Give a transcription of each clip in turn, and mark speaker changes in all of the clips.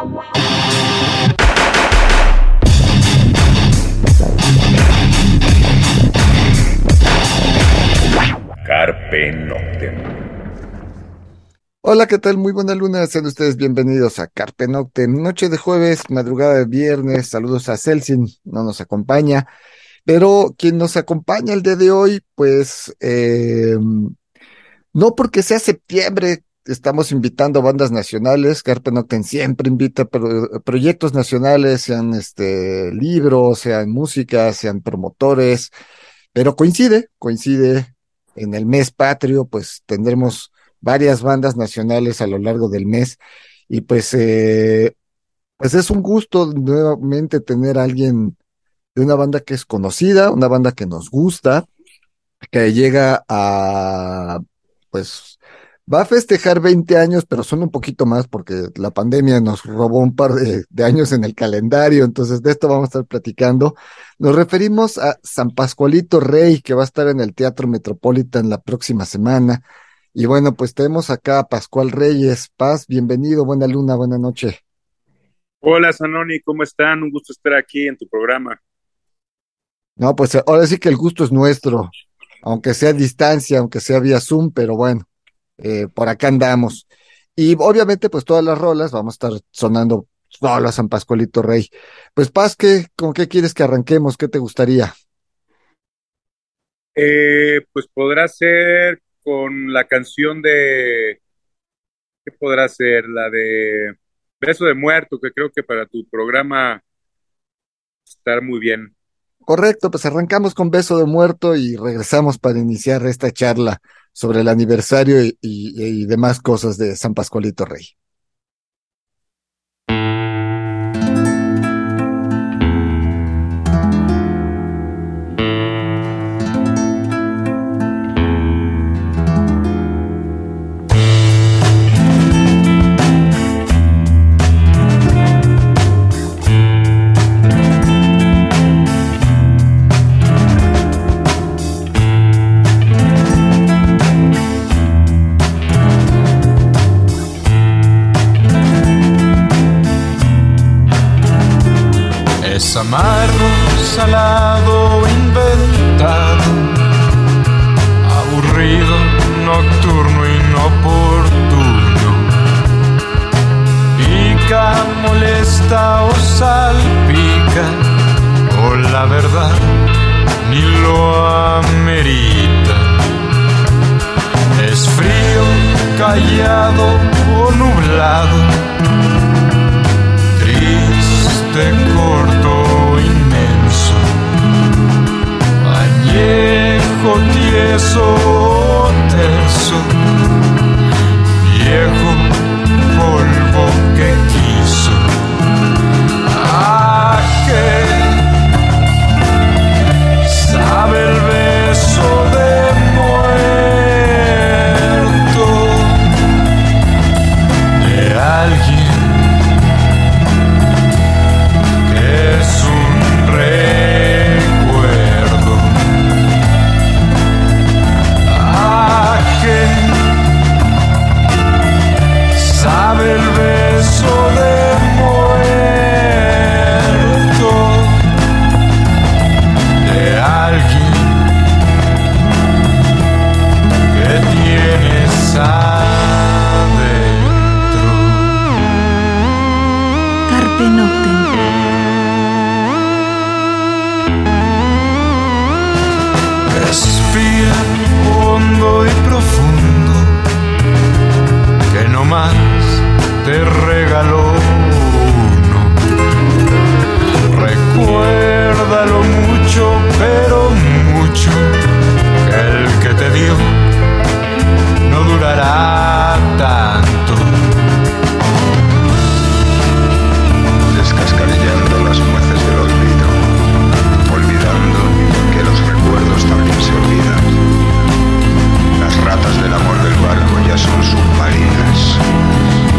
Speaker 1: Carpe Noctem.
Speaker 2: Hola, ¿qué tal? Muy buena luna. Sean ustedes bienvenidos a Carpe Noctem. Noche de jueves, madrugada de viernes. Saludos a Celsin, no nos acompaña. Pero quien nos acompaña el día de hoy, pues eh, no porque sea septiembre, estamos invitando bandas nacionales, Carpe Noctem siempre invita proyectos nacionales, sean este, libros, sean música, sean promotores, pero coincide, coincide en el mes patrio, pues tendremos varias bandas nacionales a lo largo del mes y pues, eh, pues es un gusto nuevamente tener a alguien de una banda que es conocida, una banda que nos gusta, que llega a pues va a festejar 20 años, pero son un poquito más porque la pandemia nos robó un par de, años en el calendario, entonces de esto vamos a estar platicando. Nos referimos a San Pascualito Rey, que va a estar en el Teatro Metropolitan la próxima semana. Y bueno, pues tenemos acá a Pascual Reyes. Paz, bienvenido, buena luna, buena noche.
Speaker 3: Hola, Sanoni, ¿cómo están? Un gusto estar aquí en tu programa.
Speaker 2: No, pues ahora sí que el gusto es nuestro aunque sea a distancia, aunque sea vía Zoom, pero bueno, eh, por acá andamos. Y obviamente, pues todas las rolas vamos a estar sonando a San Pascualito Rey. Pues Paz, ¿qué, ¿con qué quieres que arranquemos? ¿Qué te gustaría?
Speaker 3: Eh, pues podrá ser con la canción de, ¿qué podrá ser? La de Beso de Muerto, que creo que para tu programa estar muy bien.
Speaker 2: Correcto, pues arrancamos con beso de muerto y regresamos para iniciar esta charla sobre el aniversario y, demás cosas de San Pascualito Rey.
Speaker 4: Amargo, salado, inventado, aburrido, nocturno, inoportuno, pica, molesta o salpica, o la verdad ni lo amerita. Es frío, callado o nublado, triste, corto viejo, tieso, terso, viejo estrelles
Speaker 5: submarines.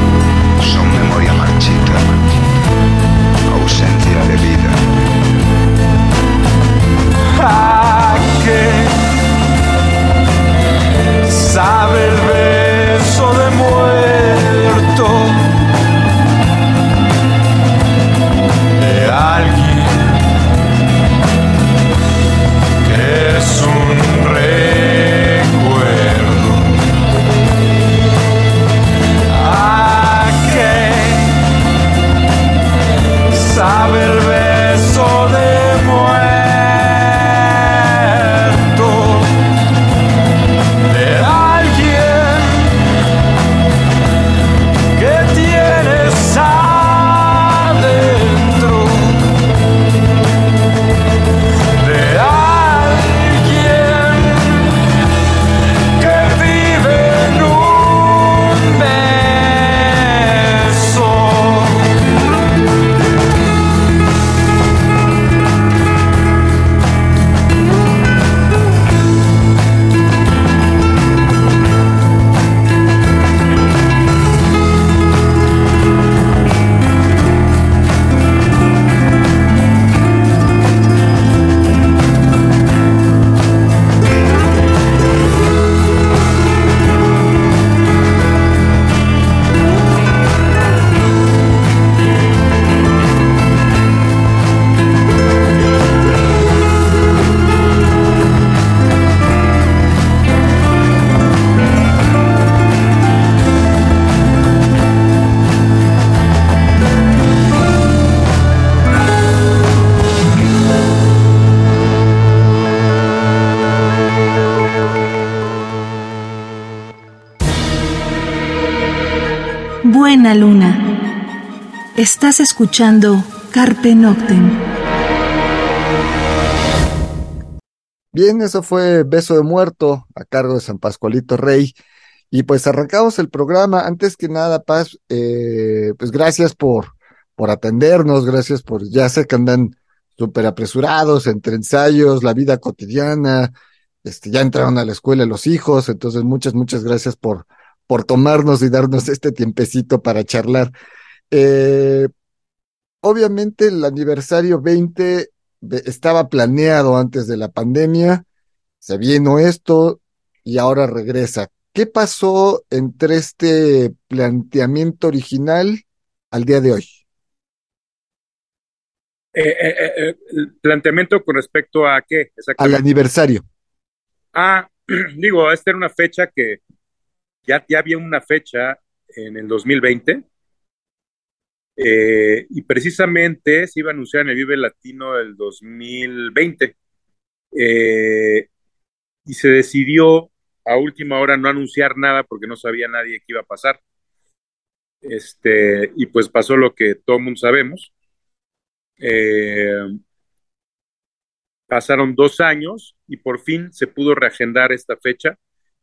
Speaker 5: Luna. Estás escuchando Carpe Noctem.
Speaker 2: Bien, eso fue Beso de Muerto a cargo de San Pascualito Rey. Y pues arrancamos el programa. Antes que nada, Paz, eh, pues gracias por, por atendernos, gracias por, ya sé que andan súper apresurados entre ensayos, la vida cotidiana, este, ya entraron a la escuela los hijos, entonces muchas, muchas gracias por, por tomarnos y darnos este tiempecito para charlar. Eh, obviamente el aniversario 20 estaba planeado antes de la pandemia, se vino esto y ahora regresa. ¿Qué pasó entre este planteamiento original al día de hoy?
Speaker 3: Eh, eh, eh, el planteamiento con respecto a qué?
Speaker 2: Al aniversario.
Speaker 3: Ah, digo, esta era una fecha que ya, había una fecha en el 2020 y precisamente se iba a anunciar en el Vive Latino del 2020 y se decidió a última hora no anunciar nada porque no sabía nadie qué iba a pasar. Este, y pues pasó lo que todo el mundo sabemos. Eh, pasaron dos años y por fin se pudo reagendar esta fecha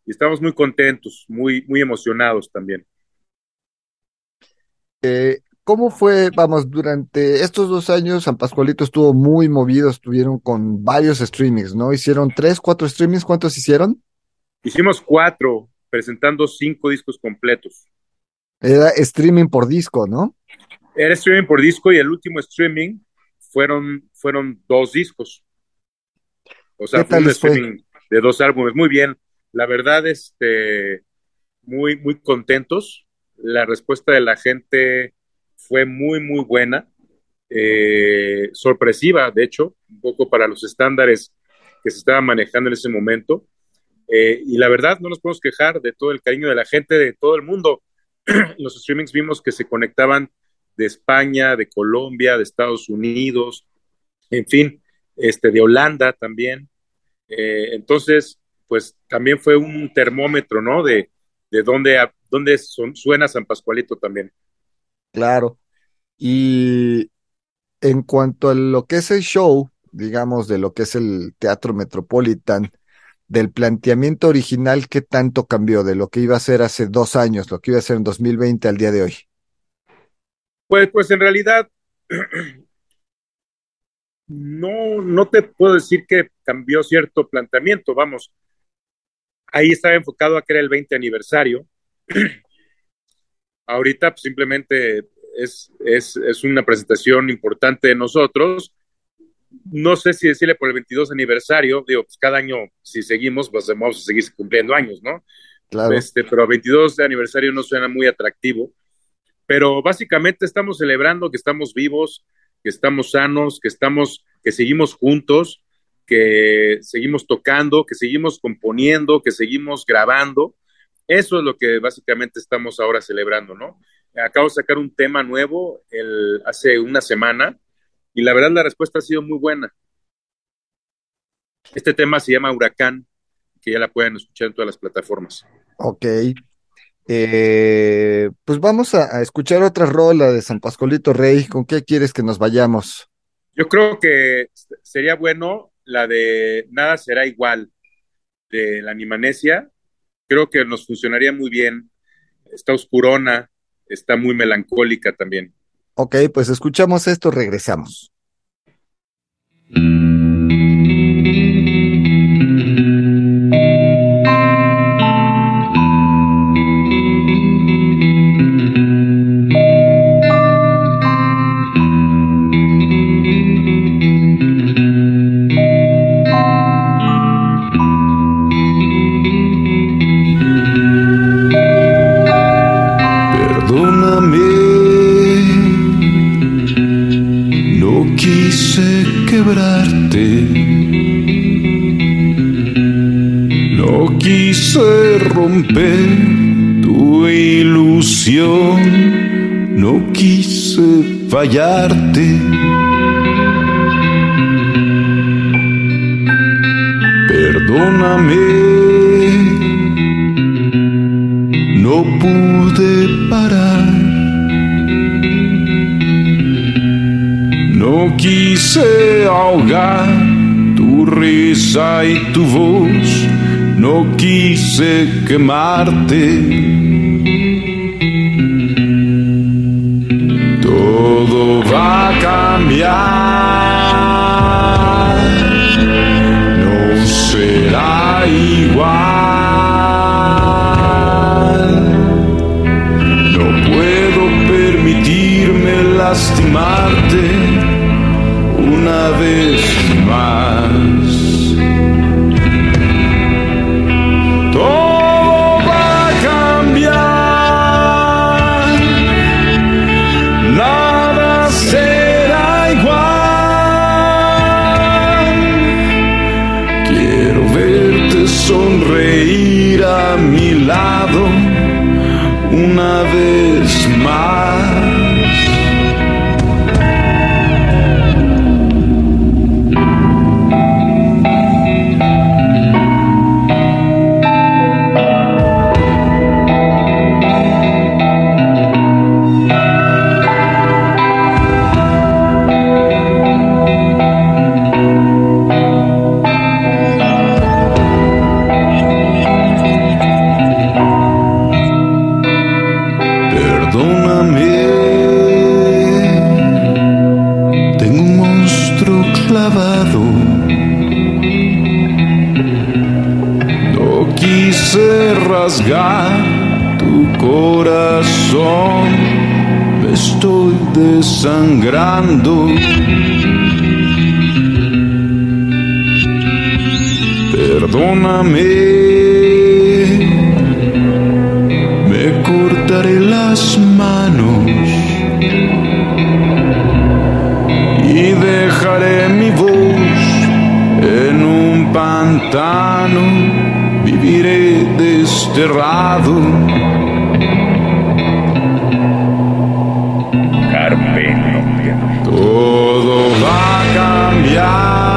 Speaker 3: y estamos muy contentos, muy, muy emocionados también.
Speaker 2: Eh, ¿Cómo fue, vamos, durante estos dos años San Pascualito estuvo muy movido, estuvieron con varios streamings, ¿no? Hicieron tres, cuatro streamings, ¿cuántos hicieron?
Speaker 3: Hicimos cuatro, presentando cinco discos completos.
Speaker 2: Era streaming por disco, ¿no?
Speaker 3: Era streaming por disco y el último streaming fueron, fueron dos discos. O sea, fue un streaming de dos álbumes. Muy bien. La verdad, este, muy, muy contentos. La respuesta de la gente fue muy, muy buena. Eh, sorpresiva, de hecho, un poco para los estándares que se estaban manejando en ese momento. Eh, y la verdad, no nos podemos quejar de todo el cariño de la gente de todo el mundo. los streamings vimos que se conectaban de España, de Colombia, de Estados Unidos, en fin, este, de Holanda también. Eh, entonces, pues también fue un termómetro, ¿no? De, de dónde, dónde suena San Pascualito también.
Speaker 2: Claro. Y en cuanto a lo que es el show, digamos, de lo que es el Teatro Metropolitan, del planteamiento original, ¿qué tanto cambió de lo que iba a ser hace dos años, lo que iba a ser en 2020 al día de hoy?
Speaker 3: Pues, pues en realidad, no, no te puedo decir que cambió cierto planteamiento, vamos, ahí estaba enfocado a que era el 20 aniversario. Ahorita pues, simplemente es, es, es, una presentación importante de nosotros no sé si decirle por el 22 aniversario, digo, pues cada año, si seguimos, pues vamos a seguir cumpliendo años, ¿no?
Speaker 2: Claro.
Speaker 3: Este, pero 22 de aniversario no suena muy atractivo. Pero básicamente estamos celebrando que estamos vivos, que estamos sanos, que estamos, que seguimos juntos, que seguimos tocando, que seguimos componiendo, que seguimos grabando. Eso es lo que básicamente estamos ahora celebrando, ¿no? Acabo de sacar un tema nuevo el, hace una semana y la verdad la respuesta ha sido muy buena. Este tema se llama Huracán, que ya la pueden escuchar en todas las plataformas.
Speaker 2: Ok. Eh, pues vamos a, escuchar otra rola de San Pascualito Rey. ¿Con qué quieres que nos vayamos?
Speaker 3: Yo creo que sería bueno la de Nada será igual de la Animanesia. Creo que nos funcionaría muy bien. Está oscurona, está muy melancólica también.
Speaker 2: Ok, pues escuchamos esto, regresamos. se rompe tu ilusión.
Speaker 4: No quise fallarte. Perdóname. No pude parar. No quise ahogar tu risa y tu voz no quise quemarte. Todo va a cambiar, no será igual. No puedo permitirme lastimarte una vez más. Sonreír a mi lado una vez más. Rasgar tu corazón, me estoy desangrando. Perdóname. Me cortaré las manos y dejaré mi voz en un pantano, desterrado.
Speaker 1: Carpe Noctem.
Speaker 4: Todo va a cambiar,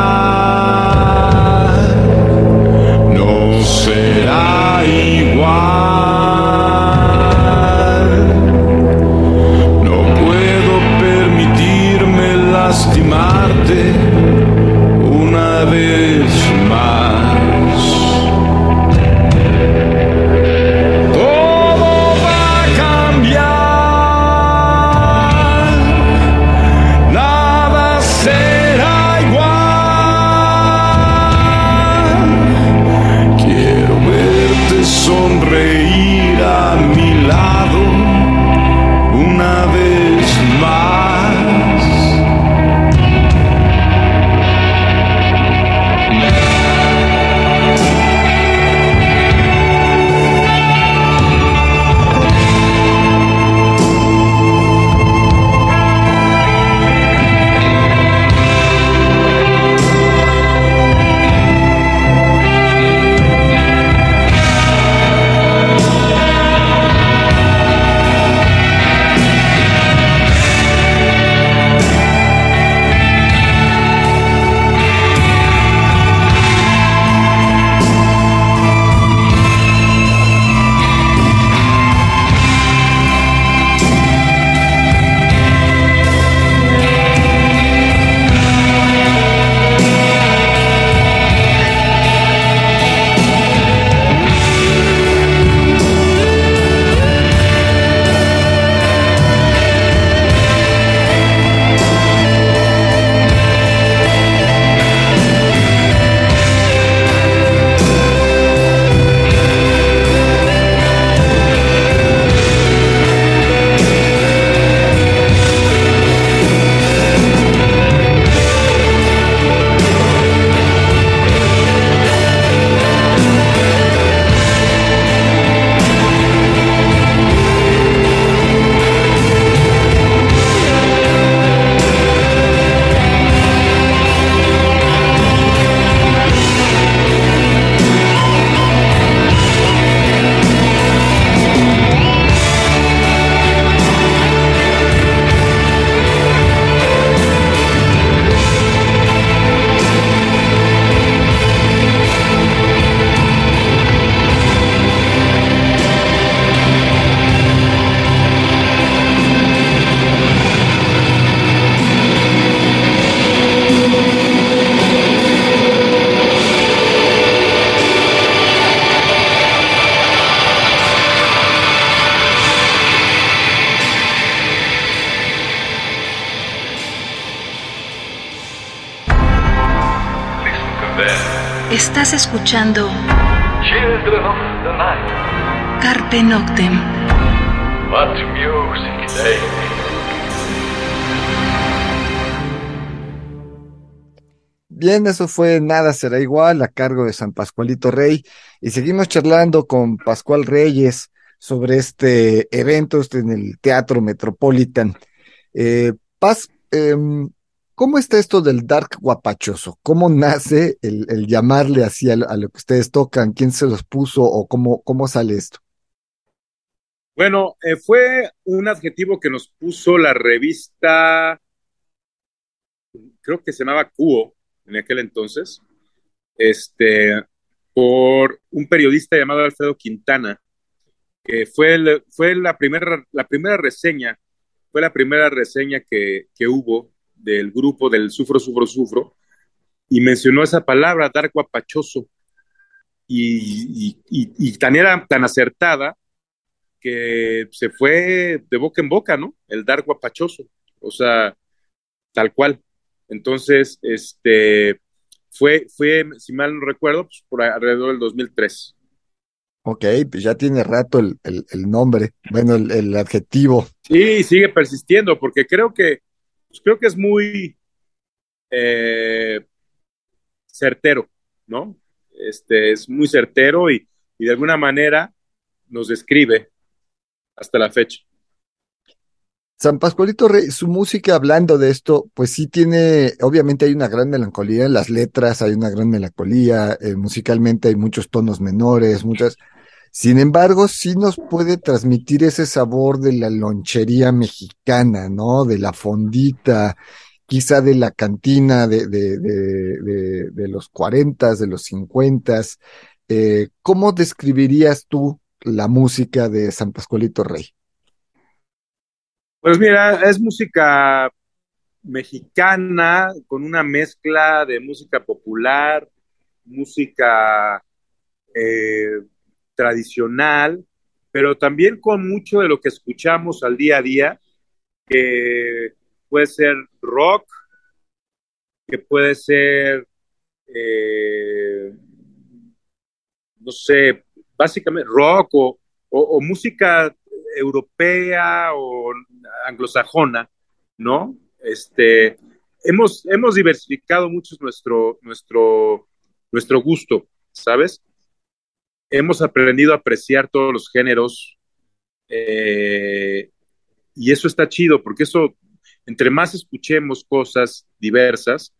Speaker 5: Estás escuchando
Speaker 6: Children of the night,
Speaker 5: Carpe Noctem.
Speaker 6: what music they make.
Speaker 2: Bien, eso fue Nada será igual a cargo de San Pascualito Rey y seguimos charlando con Pascual Reyes sobre este evento este en el Teatro Metropolitan. Eh, Paz, em, ¿cómo está esto del dark guapachoso? ¿Cómo nace el, llamarle así a, lo- que ustedes tocan? ¿Quién se los puso o cómo, cómo sale esto?
Speaker 3: Bueno, eh, fue un adjetivo que nos puso la revista, creo que se llamaba Cuo en aquel entonces, este, por un periodista llamado Alfredo Quintana, que fue, fue la, primera, la primera reseña, fue la primera reseña que, que hubo del grupo del Sufro, Sufro, Sufro, y mencionó esa palabra, dar guapachoso, y, y, y, y tan era tan acertada que se fue de boca en boca, ¿no? El dar guapachoso, o sea, tal cual. Entonces, este, fue, fue, si mal no recuerdo, pues por alrededor del 2003.
Speaker 2: Ok, pues ya tiene rato el, el- el nombre, bueno, el, el adjetivo.
Speaker 3: Sí, sigue persistiendo, porque creo que, pues creo que es muy eh, certero, ¿no? Este, es muy certero y, y de alguna manera nos describe hasta la fecha.
Speaker 2: San Pascualito Rey, su música hablando de esto, pues sí tiene, obviamente hay una gran melancolía en las letras, hay una gran melancolía, eh, musicalmente hay muchos tonos menores, muchas. Sin embargo, sí nos puede transmitir ese sabor de la lonchería mexicana, ¿no? De la fondita, quizá de la cantina de, los cuarentas, de los cincuentas. Eh, ¿cómo describirías tú la música de San Pascualito Rey?
Speaker 3: Pues mira, es música mexicana con una mezcla de música popular, música eh, tradicional, pero también con mucho de lo que escuchamos al día a día, que puede ser rock, que puede ser, eh, no sé, básicamente rock o, o, o música europea o anglosajona, ¿no? Este, hemos, hemos diversificado mucho nuestro, nuestro, nuestro gusto, ¿sabes? Hemos aprendido a apreciar todos los géneros eh, y eso está chido porque eso, entre más escuchemos cosas diversas,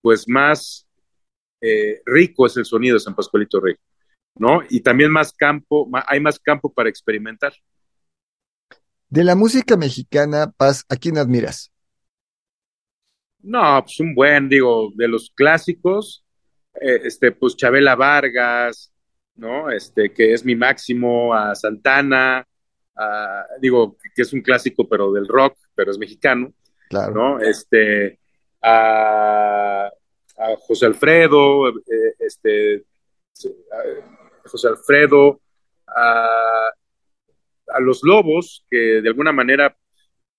Speaker 3: pues más eh, rico es el sonido de San Pascualito Rey, ¿no? Y también más campo, hay más campo para experimentar.
Speaker 2: De la música mexicana, Paz, ¿a quién admiras?
Speaker 3: No, pues un buen, digo, de los clásicos, eh, este, pues Chabela Vargas, ¿no? Este, que es mi máximo, a Santana, a, digo, que es un clásico, pero del rock, pero es mexicano,
Speaker 2: Claro.
Speaker 3: ¿no? Este, a, a José Alfredo, eh, este, a José Alfredo, a, a los Lobos, que de alguna manera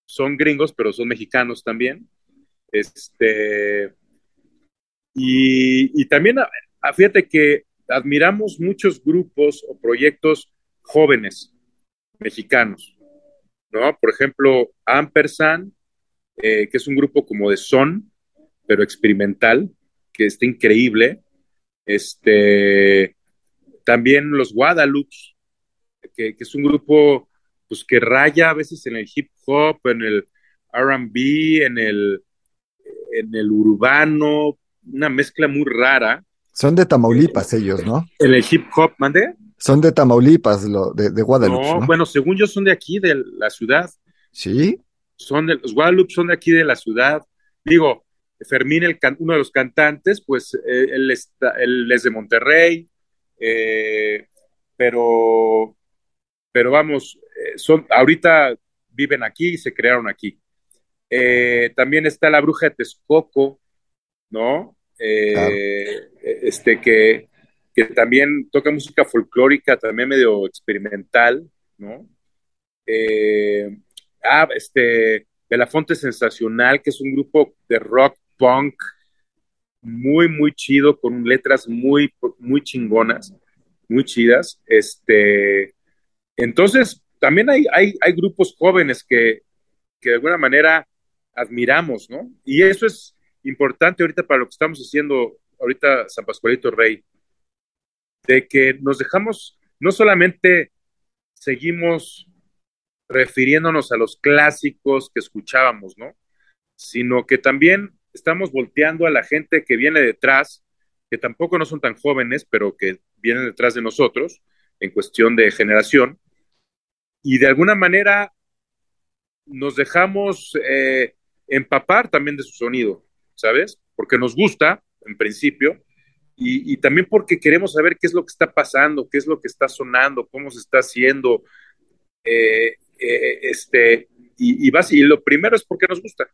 Speaker 3: son gringos, pero son mexicanos también. Este, y, y también, a- a- fíjate que admiramos muchos grupos o proyectos jóvenes mexicanos, ¿no? Por ejemplo, Ampersand, eh, que es un grupo como de son, pero experimental, que está increíble. Este, también los Guadalupe, que, que es un grupo pues, que raya a veces en el hip hop, en el RB, en el, en el urbano, una mezcla muy rara.
Speaker 2: Son de Tamaulipas ellos, ¿no?
Speaker 3: En el hip hop, ¿mande?
Speaker 2: Son de Tamaulipas, lo, de, de Guadalupe,
Speaker 3: No,
Speaker 2: ¿no?
Speaker 3: bueno, según yo son de aquí, de la ciudad.
Speaker 2: Sí,
Speaker 3: Son de, los Guadalupe son de aquí, de la ciudad. Digo, Fermín, el can- uno de los cantantes, pues eh, él, está, él es de Monterrey, eh, pero, pero vamos, eh, son, ahorita viven aquí y se crearon aquí. Eh, también está la bruja de Texcoco, ¿no? Eh. Este que, que también toca música folclórica, también medio experimental, ¿no? Eh, ah, este, Belafonte Sensacional, que es un grupo de rock punk muy, muy chido, con letras muy, muy chingonas, muy chidas. Este, entonces, también hay, hay, hay grupos jóvenes que, que de alguna manera admiramos, ¿no? Y eso es importante ahorita para lo que estamos haciendo ahorita San Pascualito Rey, de que nos dejamos, no solamente seguimos refiriéndonos a los clásicos que escuchábamos, ¿no? Sino que también estamos volteando a la gente que viene detrás, que tampoco no son tan jóvenes, pero que vienen detrás de nosotros en cuestión de generación, y de alguna manera nos dejamos eh, empapar también de su sonido, ¿sabes? Porque nos gusta, en principio, y, también porque queremos saber qué es lo que está pasando, qué es lo que está sonando, cómo se está haciendo, eh, eh, este, y, y, lo primero es porque nos gusta.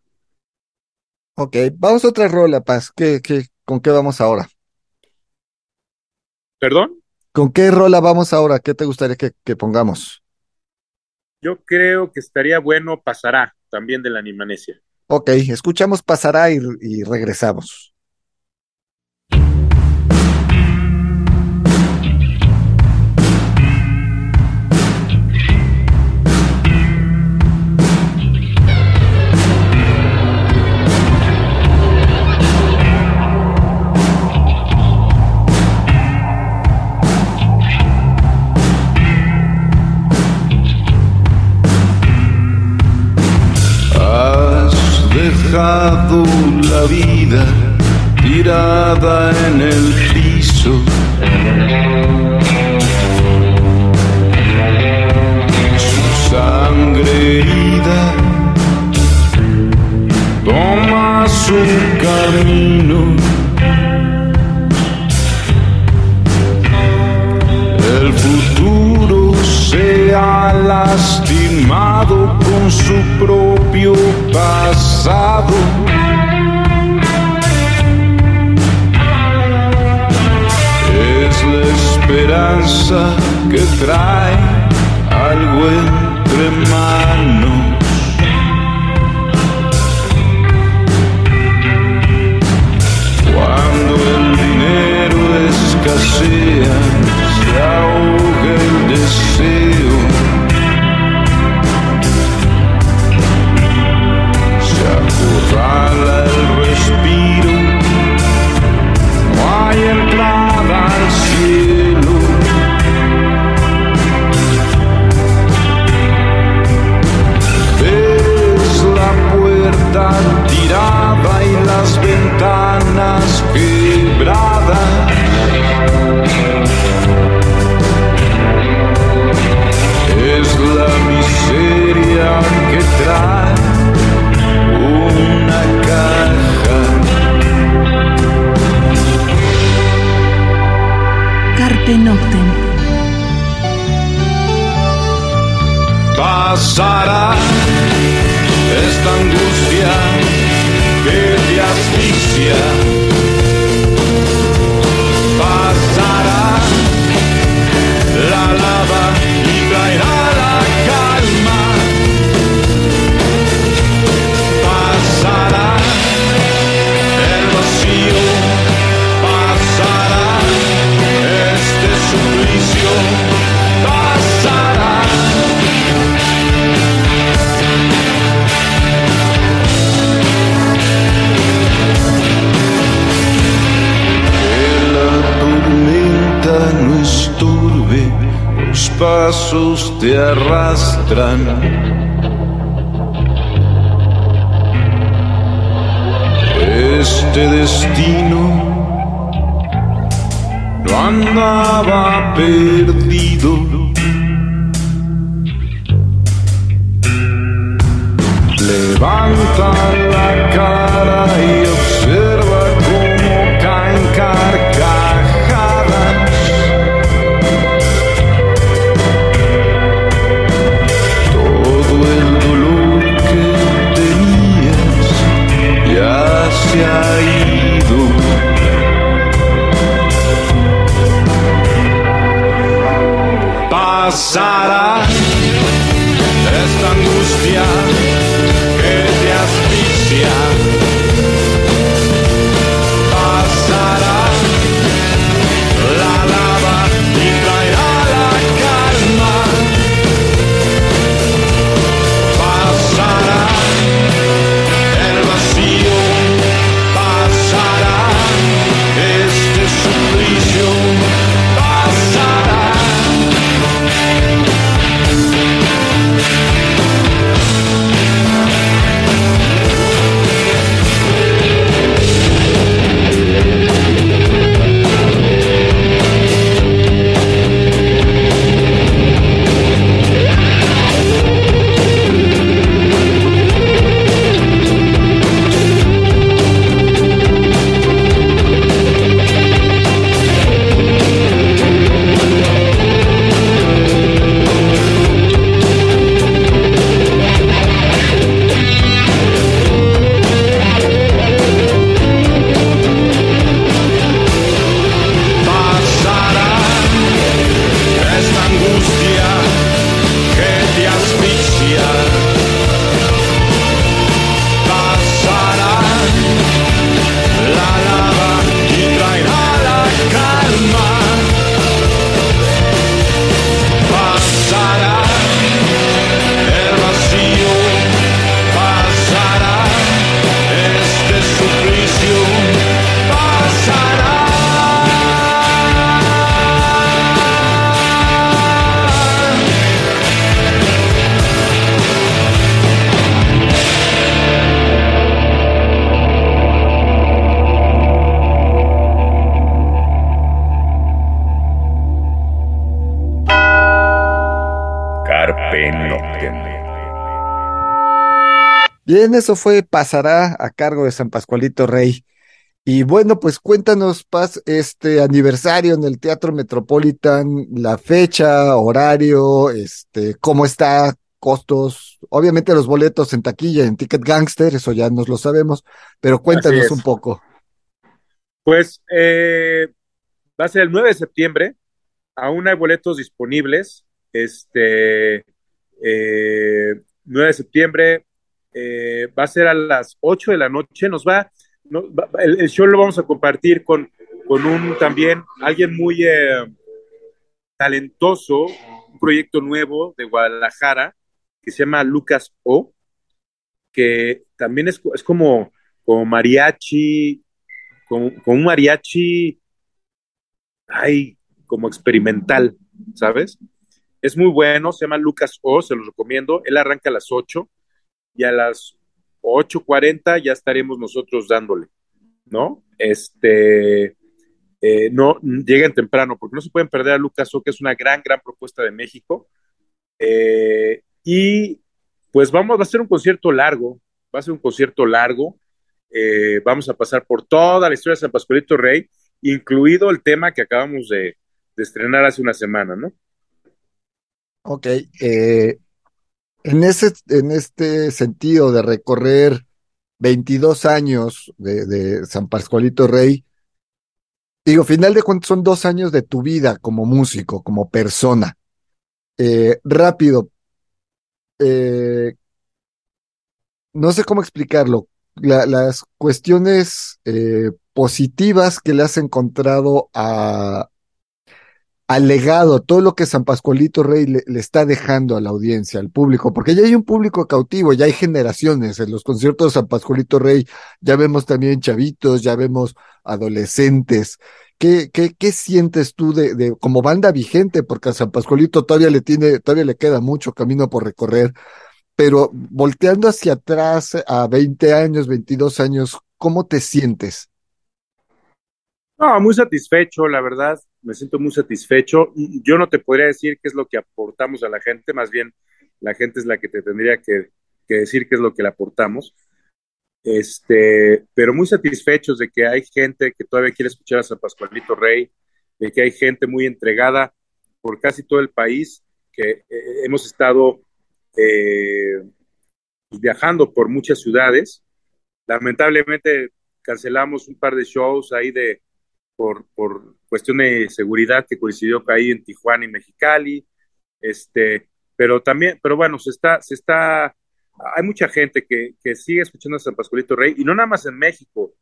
Speaker 2: Ok, vamos a otra rola, Paz. ¿Qué, qué, con qué vamos ahora?
Speaker 3: ¿Perdón?
Speaker 2: ¿Con qué rola vamos ahora? ¿Qué te gustaría que, que pongamos?
Speaker 3: Yo creo que estaría bueno Pasará, también de la Animanesia.
Speaker 2: Ok, escuchamos Pasará y, y regresamos.
Speaker 4: La vida tirada en el piso. Sangre herida toma su camino. El futuro se ha lastimado con su propio esperanza que trae algo entre manos. Cuando el dinero escasea, se ahoga el deseo. Tirada y las ventanas quebradas. Es la miseria que trae
Speaker 5: Carpe Noctem.
Speaker 4: Pasará esta angustia que te asfixia
Speaker 2: Bien, eso fue Pasará a cargo de San Pascualito Rey. Y bueno, pues cuéntanos, Paz, este aniversario en el Teatro Metropolitan, la fecha, horario, este, cómo está, costos, obviamente los boletos en taquilla, en Ticket Gangster, eso ya nos lo sabemos, pero cuéntanos un poco.
Speaker 3: Pues eh, va a ser el 9 de septiembre. Aún hay boletos disponibles. Este eh, 9 de septiembre eh, va a ser a las 8 de la noche. Nos va, el, show lo vamos a compartir con, con un también alguien muy eh, talentoso, un proyecto nuevo de Guadalajara que se llama Lucas O, que también es, es como, como mariachi, con un mariachi, ay, como experimental, ¿sabes? Es muy bueno, se llama Lucas O, se los recomiendo. Él arranca a las 8 y a las 8.40 ya estaremos nosotros dándole, ¿no? Este, eh, no lleguen temprano porque no se pueden perder a Lucas O, que es una gran, gran propuesta de México. Eh, y pues vamos, va a ser un concierto largo, va a ser un concierto largo. Eh, vamos a pasar por toda la historia de San Pascualito Rey, incluido el tema que acabamos de, de estrenar hace una semana, ¿no?
Speaker 2: Ok, eh, en ese, en este sentido de recorrer 22 años de, San Pascualito Rey, digo, final de cuentas son dos años de tu vida como músico, como persona. Eh, rápido, eh, no sé cómo explicarlo, la- las cuestiones eh, positivas que le has encontrado a, al legado, todo lo que San Pascualito Rey le, está dejando a la audiencia, al público, porque ya hay un público cautivo, ya hay generaciones en los conciertos de San Pascualito Rey, ya vemos también chavitos, ya vemos adolescentes. ¿Qué, qué, qué sientes tú de, de como banda vigente? Porque a San Pascualito todavía le tiene, todavía le queda mucho camino por recorrer, pero volteando hacia atrás a 20 años, 22 años, ¿cómo te sientes?
Speaker 3: No, muy satisfecho, la verdad, me siento muy satisfecho. Yo no te podría decir qué es lo que aportamos a la gente, más bien la gente es la que te tendría que, decir qué es lo que le aportamos. Este, pero muy satisfechos de que hay gente que todavía quiere escuchar a San Pascualito Rey, de que hay gente muy entregada por casi todo el país, que eh, hemos estado eh, viajando por muchas ciudades. Lamentablemente cancelamos un par de shows ahí de por, por cuestión de seguridad que coincidió ahí en Tijuana y Mexicali. Este, pero también, pero bueno, se está, se está, hay mucha gente que, que sigue escuchando a San Pascualito Rey, y no nada más en México,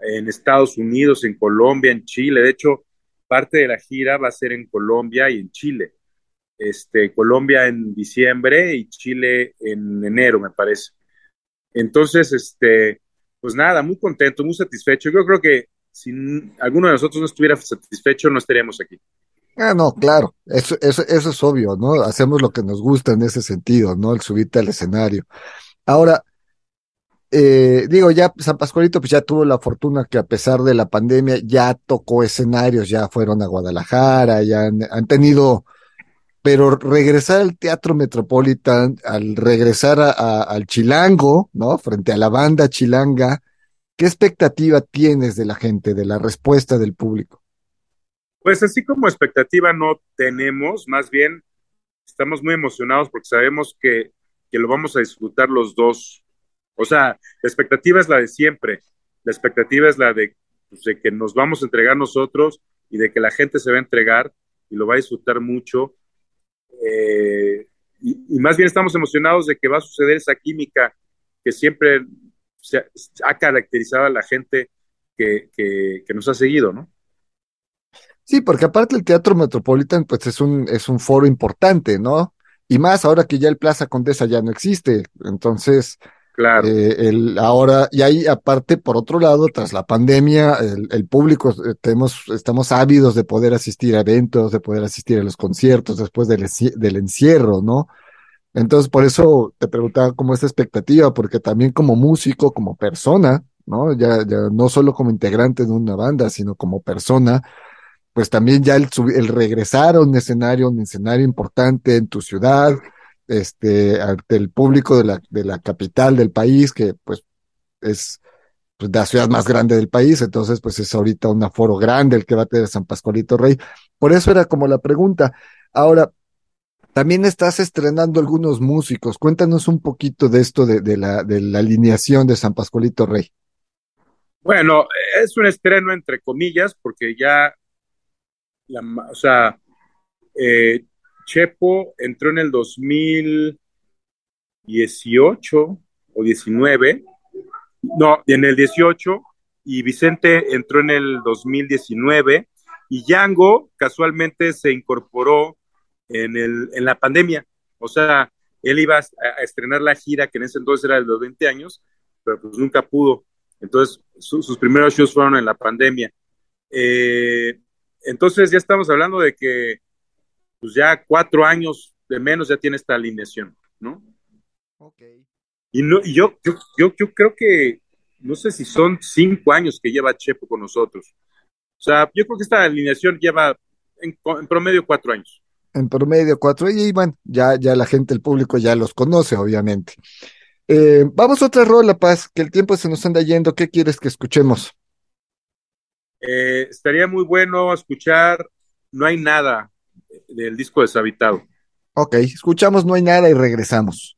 Speaker 3: en Estados Unidos, en Colombia, en Chile. De hecho, parte de la gira va a ser en Colombia y en Chile. Este, Colombia en diciembre y Chile en enero, me parece. Entonces, este, pues nada, muy contento, muy satisfecho. Yo creo que si alguno de nosotros no estuviera satisfecho, no estaríamos aquí.
Speaker 2: Ah, no, claro, eso, es obvio, ¿no? Hacemos lo que nos gusta en ese sentido, ¿no? El subirte al escenario. Ahora, eh, digo, ya San Pascualito pues ya tuvo la fortuna que a pesar de la pandemia ya tocó escenarios, ya fueron a Guadalajara, ya han, tenido, pero regresar al Teatro Metropolitan, al regresar a- al Chilango, ¿no? Frente a la banda chilanga, ¿qué expectativa tienes de la gente, de la respuesta del público?
Speaker 3: Pues así como expectativa no tenemos, más bien estamos muy emocionados porque sabemos que, que lo vamos a disfrutar los dos. O sea, la expectativa es la de siempre. La expectativa es la de, pues, de que nos vamos a entregar nosotros y de que la gente se va a entregar y lo va a disfrutar mucho. Eh, y, y más bien estamos emocionados de que va a suceder esa química que siempre se ha, ha caracterizado a la gente que, que, que nos ha seguido, ¿no?
Speaker 2: Sí, porque aparte el Teatro Metropolitan, pues es un, es un foro importante, ¿no? Y más ahora que ya el Plaza Condesa ya no existe. Entonces,
Speaker 3: Claro.
Speaker 2: eh, el, ahora, y ahí aparte, por otro lado, tras la pandemia, el, el público, eh, tenemos, estamos ávidos de poder asistir a eventos, de poder asistir a los conciertos después del, del encierro, ¿no? Entonces, por eso te preguntaba cómo es la expectativa, porque también como músico, como persona, ¿no? Ya, ya no solo como integrante de una banda, sino como persona, pues también ya el regresar a un escenario, un escenario importante en tu ciudad,
Speaker 4: este, ante el público de la, de la capital del país, que pues es pues, la ciudad más grande del país, entonces pues es ahorita un aforo grande el que va a tener San Pascualito Rey. Por eso era como la pregunta. Ahora, también estás estrenando algunos músicos. Cuéntanos un poquito de esto de, la, de la alineación de San Pascualito Rey.
Speaker 3: Bueno, es un estreno entre comillas, porque ya, la, o sea, eh, Chepo entró en el 2018 o 19, no, en el 18, y Vicente entró en el 2019, y Yango casualmente se incorporó en, el, en la pandemia. O sea, él iba a, a estrenar la gira, que en ese entonces era de los 20 años, pero pues nunca pudo. Entonces, su, sus primeros shows fueron en la pandemia. Eh, entonces, ya estamos hablando de que pues ya cuatro años de menos ya tiene esta alineación, ¿no?
Speaker 4: Ok.
Speaker 3: Y, no, y yo, yo, yo, yo creo que, no sé si son cinco años que lleva Chepo con nosotros. O sea, yo creo que esta alineación lleva en, en promedio cuatro años.
Speaker 4: En promedio cuatro, y bueno, ya, ya la gente, el público ya los conoce, obviamente. Eh, vamos a otra rola, Paz, que el tiempo se nos anda yendo. ¿Qué quieres que escuchemos?
Speaker 3: Eh, estaría muy bueno escuchar No hay nada del disco deshabitado.
Speaker 4: Ok, escuchamos No hay nada y regresamos.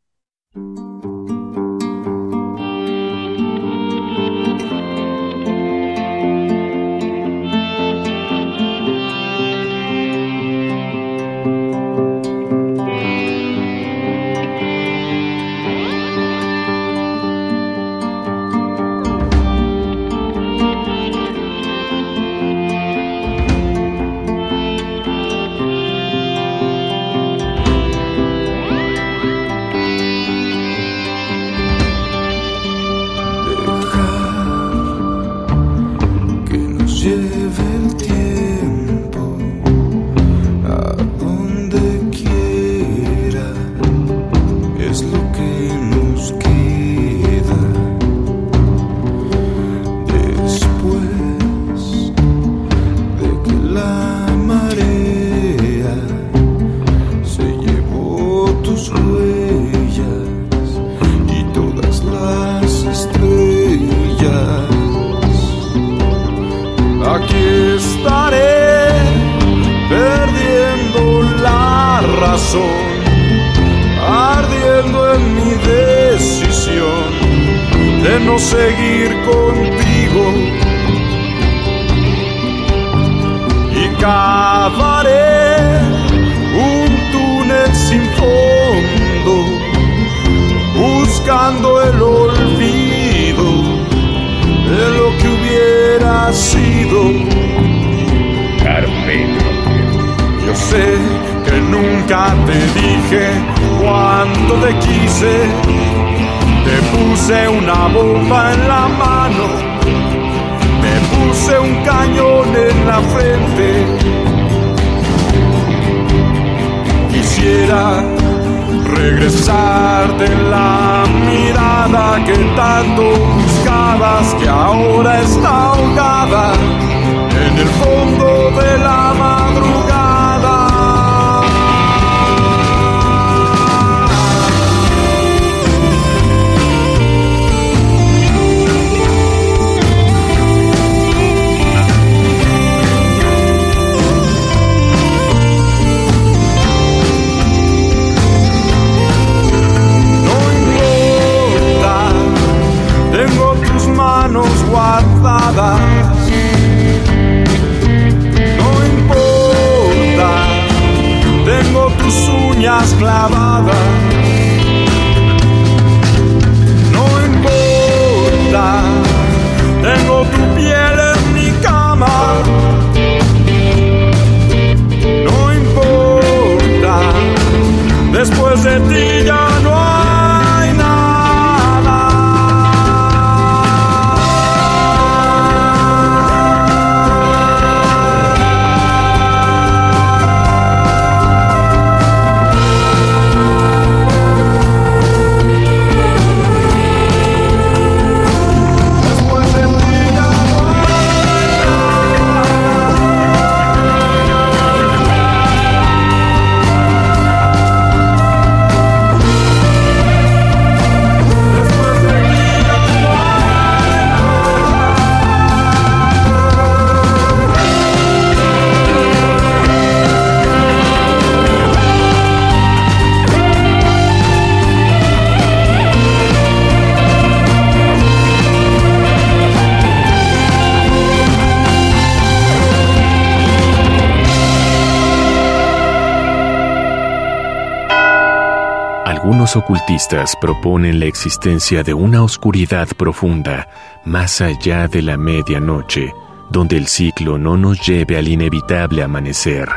Speaker 7: Ocultistas proponen la existencia de una oscuridad profunda más allá de la medianoche, donde el ciclo no nos lleve al inevitable amanecer.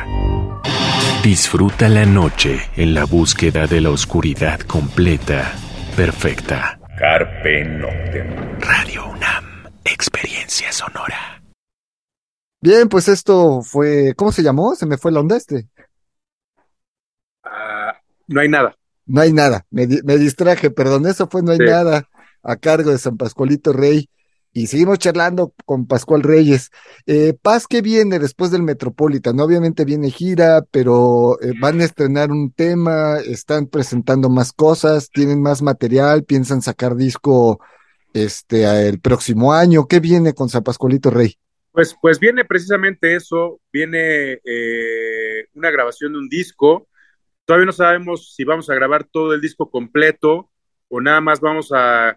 Speaker 7: Disfruta la noche en la búsqueda de la oscuridad completa, perfecta.
Speaker 1: Carpe Noctem.
Speaker 7: Radio UNAM, experiencia sonora.
Speaker 2: Bien, pues esto fue, ¿cómo se llamó? Se me fue la onda este.
Speaker 3: Ah, no hay nada.
Speaker 2: No hay nada, me, me distraje, perdón, eso fue No hay
Speaker 3: Sí.
Speaker 2: nada a cargo de San Pascualito Rey. Y seguimos charlando con Pascual Reyes. Eh, Paz, ¿qué viene después del Metropolitan? Obviamente viene gira, pero eh, van a estrenar un tema, están presentando más cosas, tienen más material, piensan sacar disco este el próximo año. ¿Qué viene con San Pascualito Rey?
Speaker 3: Pues, pues viene precisamente eso, viene eh, una grabación de un disco. Todavía no sabemos si vamos a grabar todo el disco completo o nada más vamos a,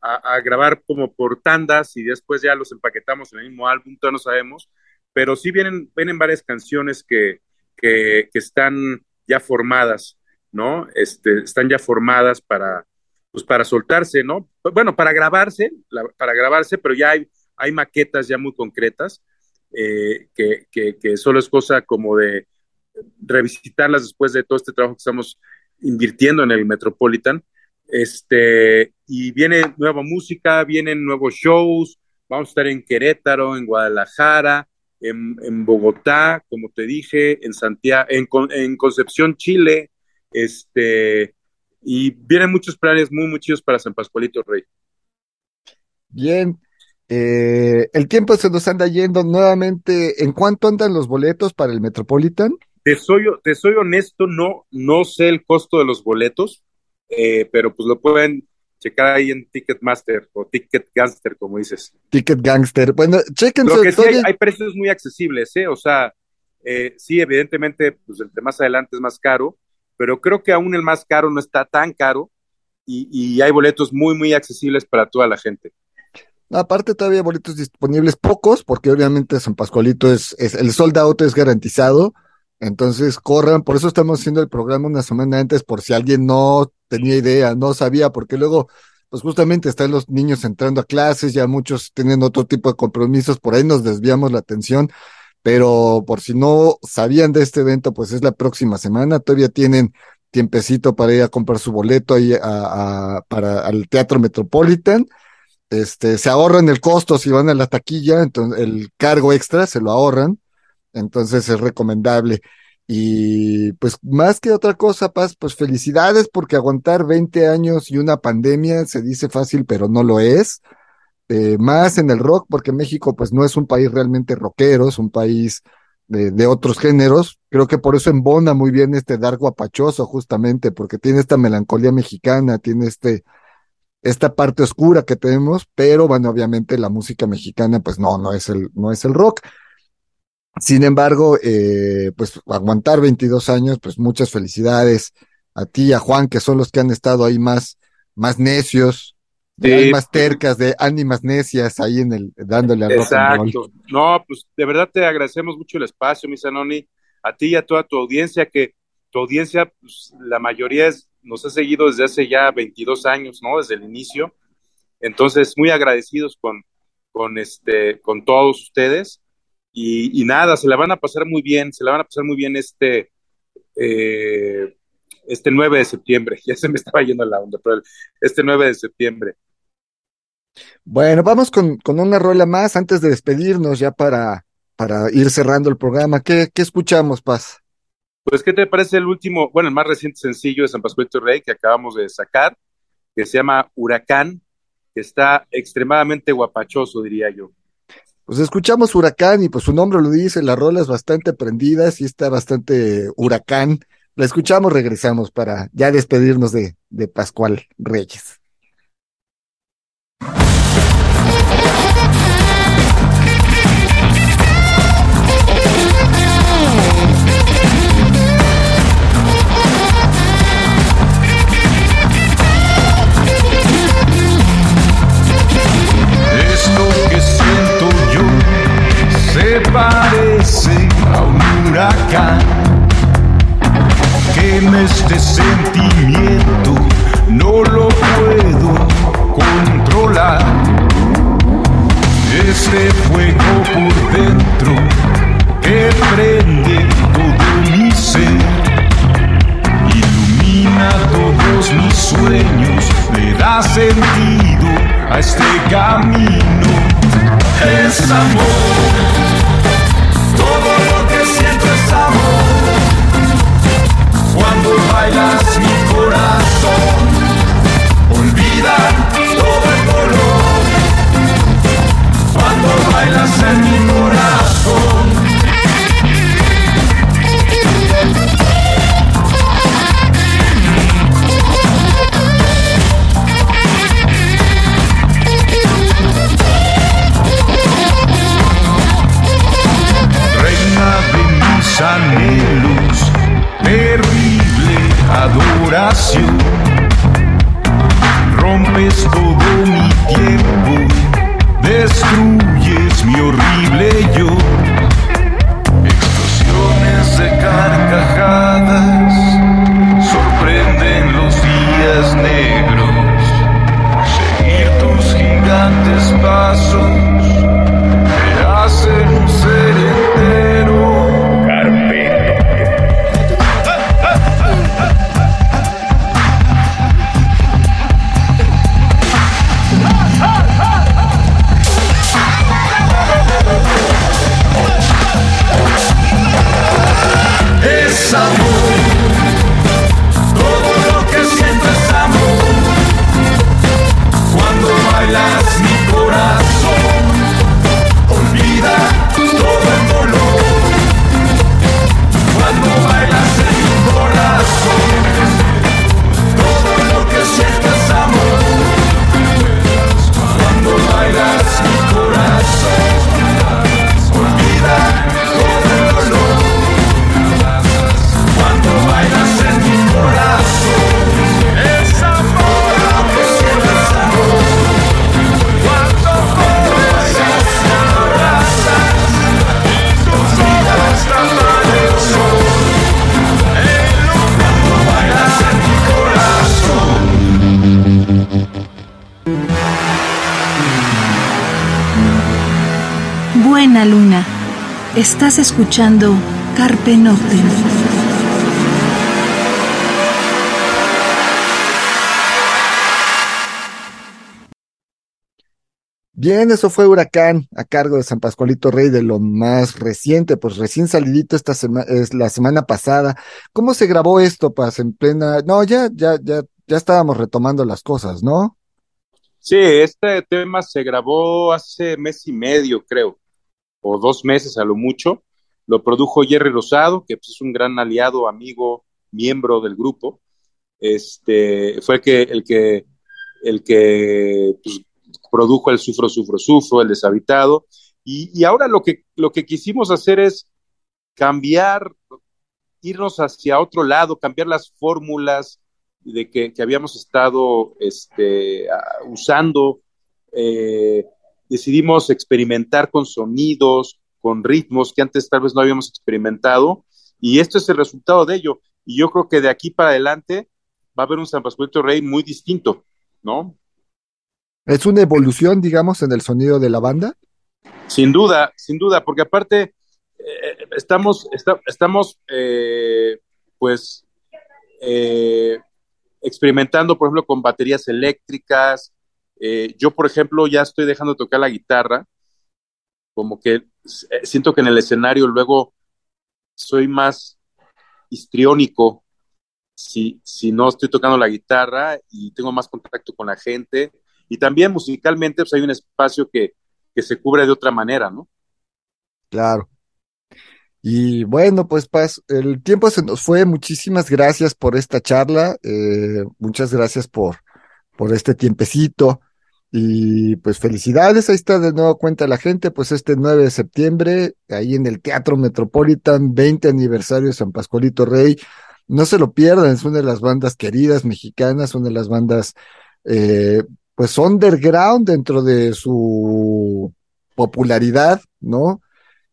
Speaker 3: a- grabar como por tandas y después ya los empaquetamos en el mismo álbum, todavía no sabemos. Pero sí vienen, vienen varias canciones que, que, que están ya formadas, ¿no? Este, están ya formadas para, pues para soltarse, ¿no? Bueno, para grabarse, la- para grabarse, pero ya hay, hay maquetas ya muy concretas, eh, que, que, que solo es cosa como de revisitarlas después de todo este trabajo que estamos invirtiendo en el Metropolitan. Este, y viene nueva música, vienen nuevos shows, vamos a estar en Querétaro, en Guadalajara, en, en Bogotá, como te dije, en Santiago, en, en Concepción, Chile, este, y vienen muchos planes muy, muy chidos para San Pascualito Rey.
Speaker 2: Bien, eh, el tiempo se nos anda yendo nuevamente. ¿En cuánto andan los boletos para el Metropolitan?
Speaker 3: Te soy, te soy honesto, no, no sé el costo de los boletos, eh, pero pues lo pueden checar ahí en Ticketmaster o Ticket Gangster, como dices.
Speaker 2: Ticket Gangster. Bueno, chéquense.
Speaker 3: Lo que sí hay, precios muy accesibles, ¿eh? O sea, eh, sí, evidentemente, pues el de más adelante es más caro, pero creo que aún el más caro no está tan caro y, y hay boletos muy, muy accesibles para toda la gente.
Speaker 2: Aparte, todavía hay boletos disponibles, pocos, porque obviamente San Pascualito es, es el sold out es garantizado. Entonces, corran, por eso estamos haciendo el programa una semana antes, por si alguien no tenía idea, no sabía, porque luego, pues justamente están los niños entrando a clases, ya muchos tienen otro tipo de compromisos, por ahí nos desviamos la atención, pero por si no sabían de este evento, pues es la próxima semana, todavía tienen tiempecito para ir a comprar su boleto ahí a, a- para al Teatro Metropolitan. Este, se ahorran el costo si van a la taquilla, entonces el cargo extra se lo ahorran, entonces es recomendable. Y pues más que otra cosa, Paz, pues felicidades porque aguantar 20 años y una pandemia se dice fácil, pero no lo es. Eh, más en el rock, porque México pues no es un país realmente rockero, es un país de, de otros géneros. Creo que por eso embona muy bien este dar guapachoso, justamente, porque tiene esta melancolía mexicana, tiene este, esta parte oscura que tenemos, pero bueno, obviamente la música mexicana, pues no, no es el, no es el rock. Sin embargo, eh, pues aguantar 22 años, pues muchas felicidades a ti y a Juan, que son los que han estado ahí más, más necios, de
Speaker 3: Sí.
Speaker 2: almas tercas, de ánimas necias ahí en el, dándole a.
Speaker 3: Exacto. No, pues de verdad te agradecemos mucho el espacio, mi Zanoni, a ti y a toda tu audiencia, que tu audiencia, pues, la mayoría es, nos ha seguido desde hace ya 22 años, ¿no? Desde el inicio. Entonces, muy agradecidos con, con, este, con todos ustedes. Y, y nada, se la van a pasar muy bien, se la van a pasar muy bien este, eh, este 9 de septiembre. Ya se me estaba yendo la onda, pero este 9 de septiembre.
Speaker 2: Bueno, vamos con, con una rola más antes de despedirnos ya para, para ir cerrando el programa. ¿Qué, qué escuchamos, Paz?
Speaker 3: Pues, ¿qué te parece el último, bueno, el más reciente sencillo de San Pascualito Rey que acabamos de sacar, que se llama Huracán, que está extremadamente guapachoso, diría yo.
Speaker 2: Pues escuchamos Huracán y pues su nombre lo dice, la rola es bastante prendida, sí está bastante huracán. La escuchamos, regresamos para ya despedirnos de, de Pascual Reyes.
Speaker 4: Parece a un huracán. Que en este sentimiento no lo puedo controlar. Este fuego por dentro que prende todo mi ser, ilumina todos mis sueños, le da sentido a este camino. Es amor, todo lo que siento es amor. Cuando bailas mi
Speaker 5: estás escuchando Carpe Noctem.
Speaker 2: Bien, eso fue Huracán a cargo de San Pascualito Rey de lo más reciente, pues recién salidito esta semana, es la semana pasada. ¿Cómo se grabó esto, Paz? En plena, no, ya, ya, ya, ya estábamos retomando las cosas, ¿no?
Speaker 3: Sí, este tema se grabó hace mes y medio, creo, o dos meses a lo mucho. Lo produjo Jerry Rosado, que pues, es un gran aliado, amigo, miembro del grupo. Este fue el que, el que, el que pues, produjo el Sufro, Sufro, Sufro, el deshabitado. Y, y ahora lo que, lo que quisimos hacer es cambiar, irnos hacia otro lado, cambiar las fórmulas de que, habíamos estado este, usando. Eh, decidimos experimentar con sonidos, con ritmos que antes tal vez no habíamos experimentado. Y esto es el resultado de ello. Y yo creo que de aquí para adelante va a haber un San Pascualito Rey muy distinto, ¿no?
Speaker 2: Es una evolución, digamos, en el sonido de la banda.
Speaker 3: Sin duda, sin duda, porque aparte eh, estamos, está, estamos eh, pues, eh, experimentando, por ejemplo, con baterías eléctricas. Eh, yo, por ejemplo, ya estoy dejando de tocar la guitarra, como que eh, siento que en el escenario luego soy más histriónico si, si no estoy tocando la guitarra y tengo más contacto con la gente. Y también musicalmente pues hay un espacio que, que se cubre de otra manera, ¿no?
Speaker 2: Claro. Y bueno, pues Paz, el tiempo se nos fue. Muchísimas gracias por esta charla. eh, muchas gracias por, por este tiempecito. Y pues felicidades, ahí está de nuevo cuenta la gente, pues este 9 de septiembre, ahí en el Teatro Metropolitan, 20 aniversario de San Pascualito Rey. No se lo pierdan, es una de las bandas queridas mexicanas, una de las bandas eh, pues underground dentro de su popularidad, ¿no?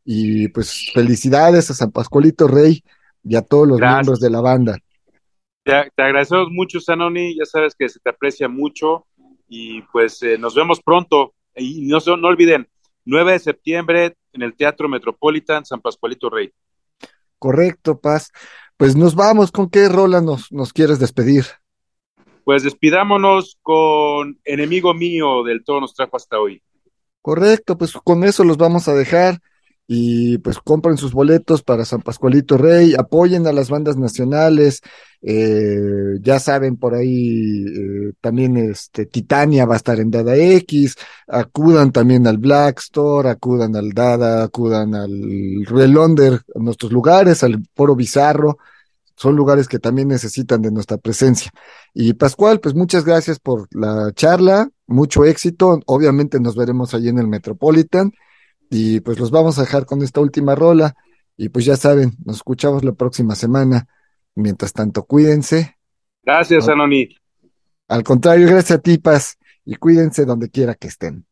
Speaker 2: Y pues felicidades a San Pascualito Rey y a todos los
Speaker 3: Gracias.
Speaker 2: miembros de la banda.
Speaker 3: Te, te agradecemos mucho, Sanoni, ya sabes que se te aprecia mucho y pues eh, nos vemos pronto. Y no, no olviden, 9 de septiembre en el Teatro Metropolitan San Pascualito Rey.
Speaker 4: Correcto, Paz. Pues nos vamos, ¿con qué rola nos, nos quieres despedir?
Speaker 3: Pues despidámonos con Enemigo mío del todo nos trajo hasta hoy.
Speaker 4: Correcto, pues con eso los vamos a dejar y pues compren sus boletos para San Pascualito Rey, apoyen a las bandas nacionales, eh, ya saben por ahí eh, también este Titania va a estar en Dada X, acudan también al Black Store, acudan al Dada, acudan al Relonder, a nuestros lugares, al Foro Bizarro, son lugares que también necesitan de nuestra presencia. Y Pascual, pues muchas gracias por la charla, mucho éxito, obviamente nos veremos allí en el Metropolitan y pues los vamos a dejar con esta última rola y pues ya saben, nos escuchamos la próxima semana. Mientras tanto, cuídense.
Speaker 3: Gracias, Anoni.
Speaker 4: Al contrario, gracias a ti, Paz, y cuídense donde quiera que estén.